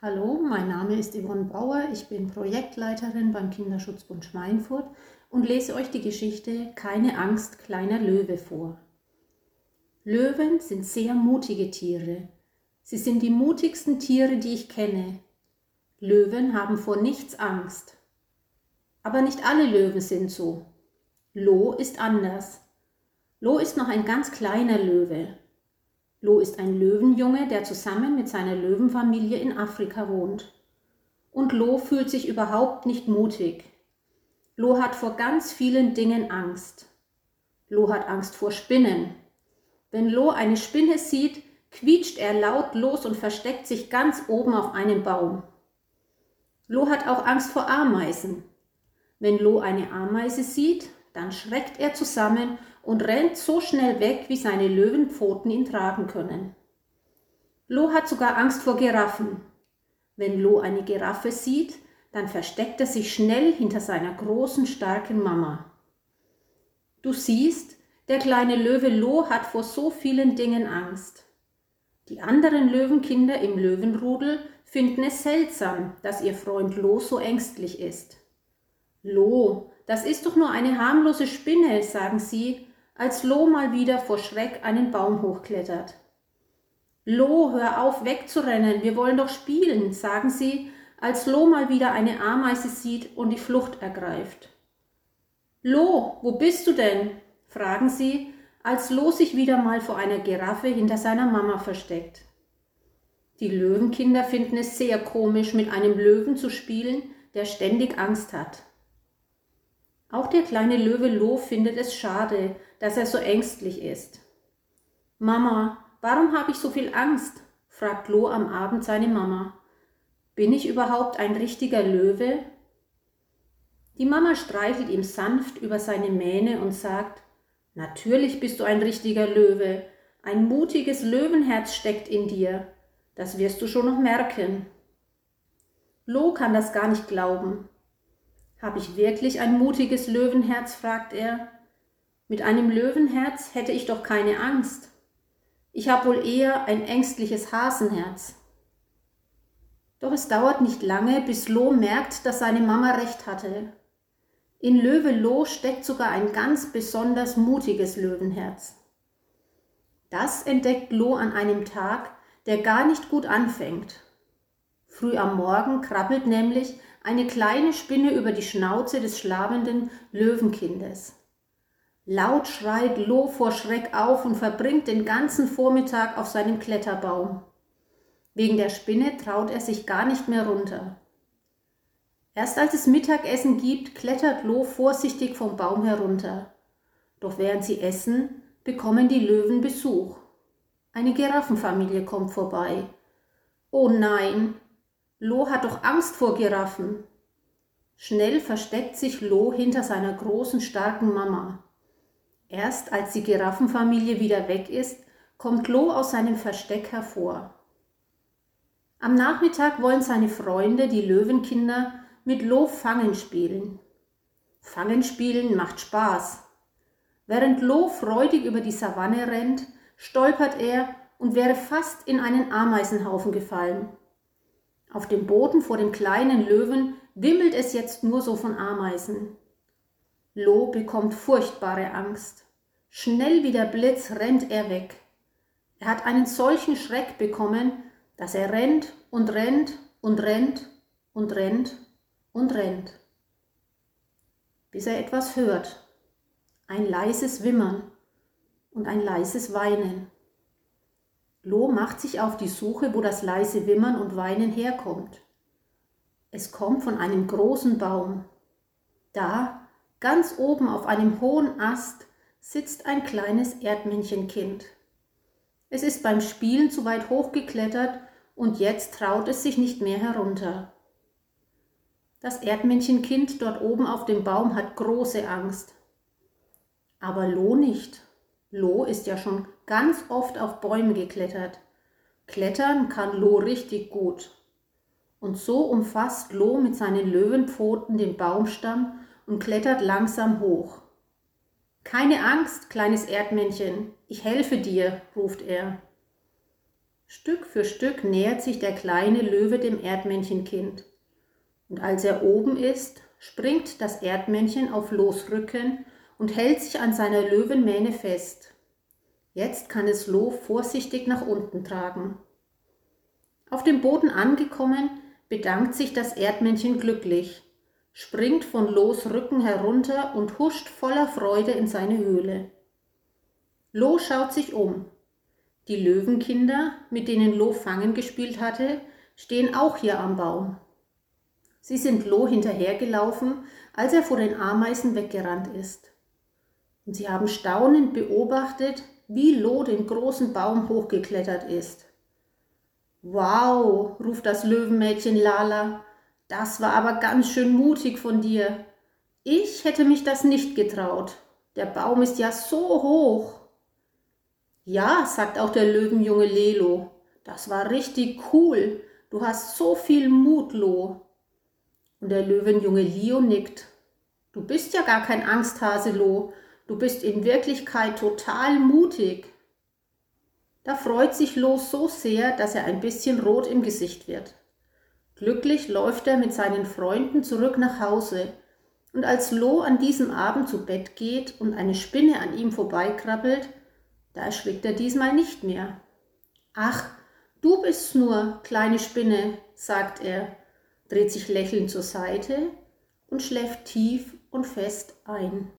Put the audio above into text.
Hallo, mein Name ist Yvonne Bauer, ich bin Projektleiterin beim Kinderschutzbund Schweinfurt und lese euch die Geschichte Keine Angst, kleiner Löwe vor. Löwen sind sehr mutige Tiere. Sie sind die mutigsten Tiere, die ich kenne. Löwen haben vor nichts Angst. Aber nicht alle Löwen sind so. Lo ist anders. Lo ist noch ein ganz kleiner Löwe. Lo ist ein Löwenjunge, der zusammen mit seiner Löwenfamilie in Afrika wohnt. Und Lo fühlt sich überhaupt nicht mutig. Lo hat vor ganz vielen Dingen Angst. Lo hat Angst vor Spinnen. Wenn Lo eine Spinne sieht, quietscht er laut los und versteckt sich ganz oben auf einem Baum. Lo hat auch Angst vor Ameisen. Wenn Lo eine Ameise sieht, dann schreckt er zusammen und rennt so schnell weg, wie seine Löwenpfoten ihn tragen können. Lo hat sogar Angst vor Giraffen. Wenn Lo eine Giraffe sieht, dann versteckt er sich schnell hinter seiner großen, starken Mama. Du siehst, der kleine Löwe Lo hat vor so vielen Dingen Angst. Die anderen Löwenkinder im Löwenrudel finden es seltsam, dass ihr Freund Lo so ängstlich ist. Lo, das ist doch nur eine harmlose Spinne, sagen sie, als Lo mal wieder vor Schreck einen Baum hochklettert. Lo, hör auf wegzurennen, wir wollen doch spielen, sagen sie, als Lo mal wieder eine Ameise sieht und die Flucht ergreift. Lo, wo bist du denn? fragen sie, als Lo sich wieder mal vor einer Giraffe hinter seiner Mama versteckt. Die Löwenkinder finden es sehr komisch, mit einem Löwen zu spielen, der ständig Angst hat. Auch der kleine Löwe Lo findet es schade, dass er so ängstlich ist. Mama, warum habe ich so viel Angst? fragt Lo am Abend seine Mama. Bin ich überhaupt ein richtiger Löwe? Die Mama streichelt ihm sanft über seine Mähne und sagt, Natürlich bist du ein richtiger Löwe, ein mutiges Löwenherz steckt in dir, das wirst du schon noch merken. Lo kann das gar nicht glauben. Habe ich wirklich ein mutiges Löwenherz? fragt er. Mit einem Löwenherz hätte ich doch keine Angst. Ich habe wohl eher ein ängstliches Hasenherz. Doch es dauert nicht lange, bis Lo merkt, dass seine Mama recht hatte. In Löwe Lo steckt sogar ein ganz besonders mutiges Löwenherz. Das entdeckt Lo an einem Tag, der gar nicht gut anfängt. Früh am Morgen krabbelt nämlich eine kleine Spinne über die Schnauze des schlafenden Löwenkindes. Laut schreit Lo vor Schreck auf und verbringt den ganzen Vormittag auf seinem Kletterbaum. Wegen der Spinne traut er sich gar nicht mehr runter. Erst als es Mittagessen gibt, klettert Lo vorsichtig vom Baum herunter. Doch während sie essen, bekommen die Löwen Besuch. Eine Giraffenfamilie kommt vorbei. Oh nein, Lo hat doch Angst vor Giraffen. Schnell versteckt sich Lo hinter seiner großen, starken Mama. Erst als die Giraffenfamilie wieder weg ist, kommt Lo aus seinem Versteck hervor. Am Nachmittag wollen seine Freunde, die Löwenkinder, mit Lo Fangen spielen. Fangen spielen macht Spaß. Während Lo freudig über die Savanne rennt, stolpert er und wäre fast in einen Ameisenhaufen gefallen. Auf dem Boden vor dem kleinen Löwen wimmelt es jetzt nur so von Ameisen. Lo bekommt furchtbare Angst. Schnell wie der Blitz rennt er weg. Er hat einen solchen Schreck bekommen, dass er rennt und rennt und rennt und rennt und rennt, bis er etwas hört. Ein leises Wimmern und ein leises Weinen. Lo macht sich auf die Suche, wo das leise Wimmern und Weinen herkommt. Es kommt von einem großen Baum. Da, ganz oben auf einem hohen Ast, sitzt ein kleines Erdmännchenkind. Es ist beim Spielen zu weit hochgeklettert und jetzt traut es sich nicht mehr herunter. Das Erdmännchenkind dort oben auf dem Baum hat große Angst. Aber Lo nicht. Lo ist ja schon ganz oft auf Bäume geklettert. Klettern kann Lo richtig gut. Und so umfasst Lo mit seinen Löwenpfoten den Baumstamm und klettert langsam hoch. Keine Angst, kleines Erdmännchen, ich helfe dir, ruft er. Stück für Stück nähert sich der kleine Löwe dem Erdmännchenkind. Und als er oben ist, springt das Erdmännchen auf Losrücken und hält sich an seiner Löwenmähne fest. Jetzt kann es Lo vorsichtig nach unten tragen. Auf dem Boden angekommen, bedankt sich das Erdmännchen glücklich, springt von Los Rücken herunter und huscht voller Freude in seine Höhle. Lo schaut sich um. Die Löwenkinder, mit denen Lo Fangen gespielt hatte, stehen auch hier am Baum. Sie sind Lo hinterhergelaufen, als er vor den Ameisen weggerannt ist. Und sie haben staunend beobachtet, wie Lo den großen Baum hochgeklettert ist. Wow, ruft das Löwenmädchen Lala, das war aber ganz schön mutig von dir. Ich hätte mich das nicht getraut. Der Baum ist ja so hoch. Ja, sagt auch der Löwenjunge Lelo. Das war richtig cool. Du hast so viel Mut, Lo. Und der Löwenjunge Leo nickt. Du bist ja gar kein Angsthase, Lo. Du bist in Wirklichkeit total mutig. Da freut sich Lo so sehr, dass er ein bisschen rot im Gesicht wird. Glücklich läuft er mit seinen Freunden zurück nach Hause. Und als Lo an diesem Abend zu Bett geht und eine Spinne an ihm vorbeikrabbelt, da erschrickt er diesmal nicht mehr. Ach, du bist's nur, kleine Spinne, sagt er, dreht sich lächelnd zur Seite und schläft tief und fest ein.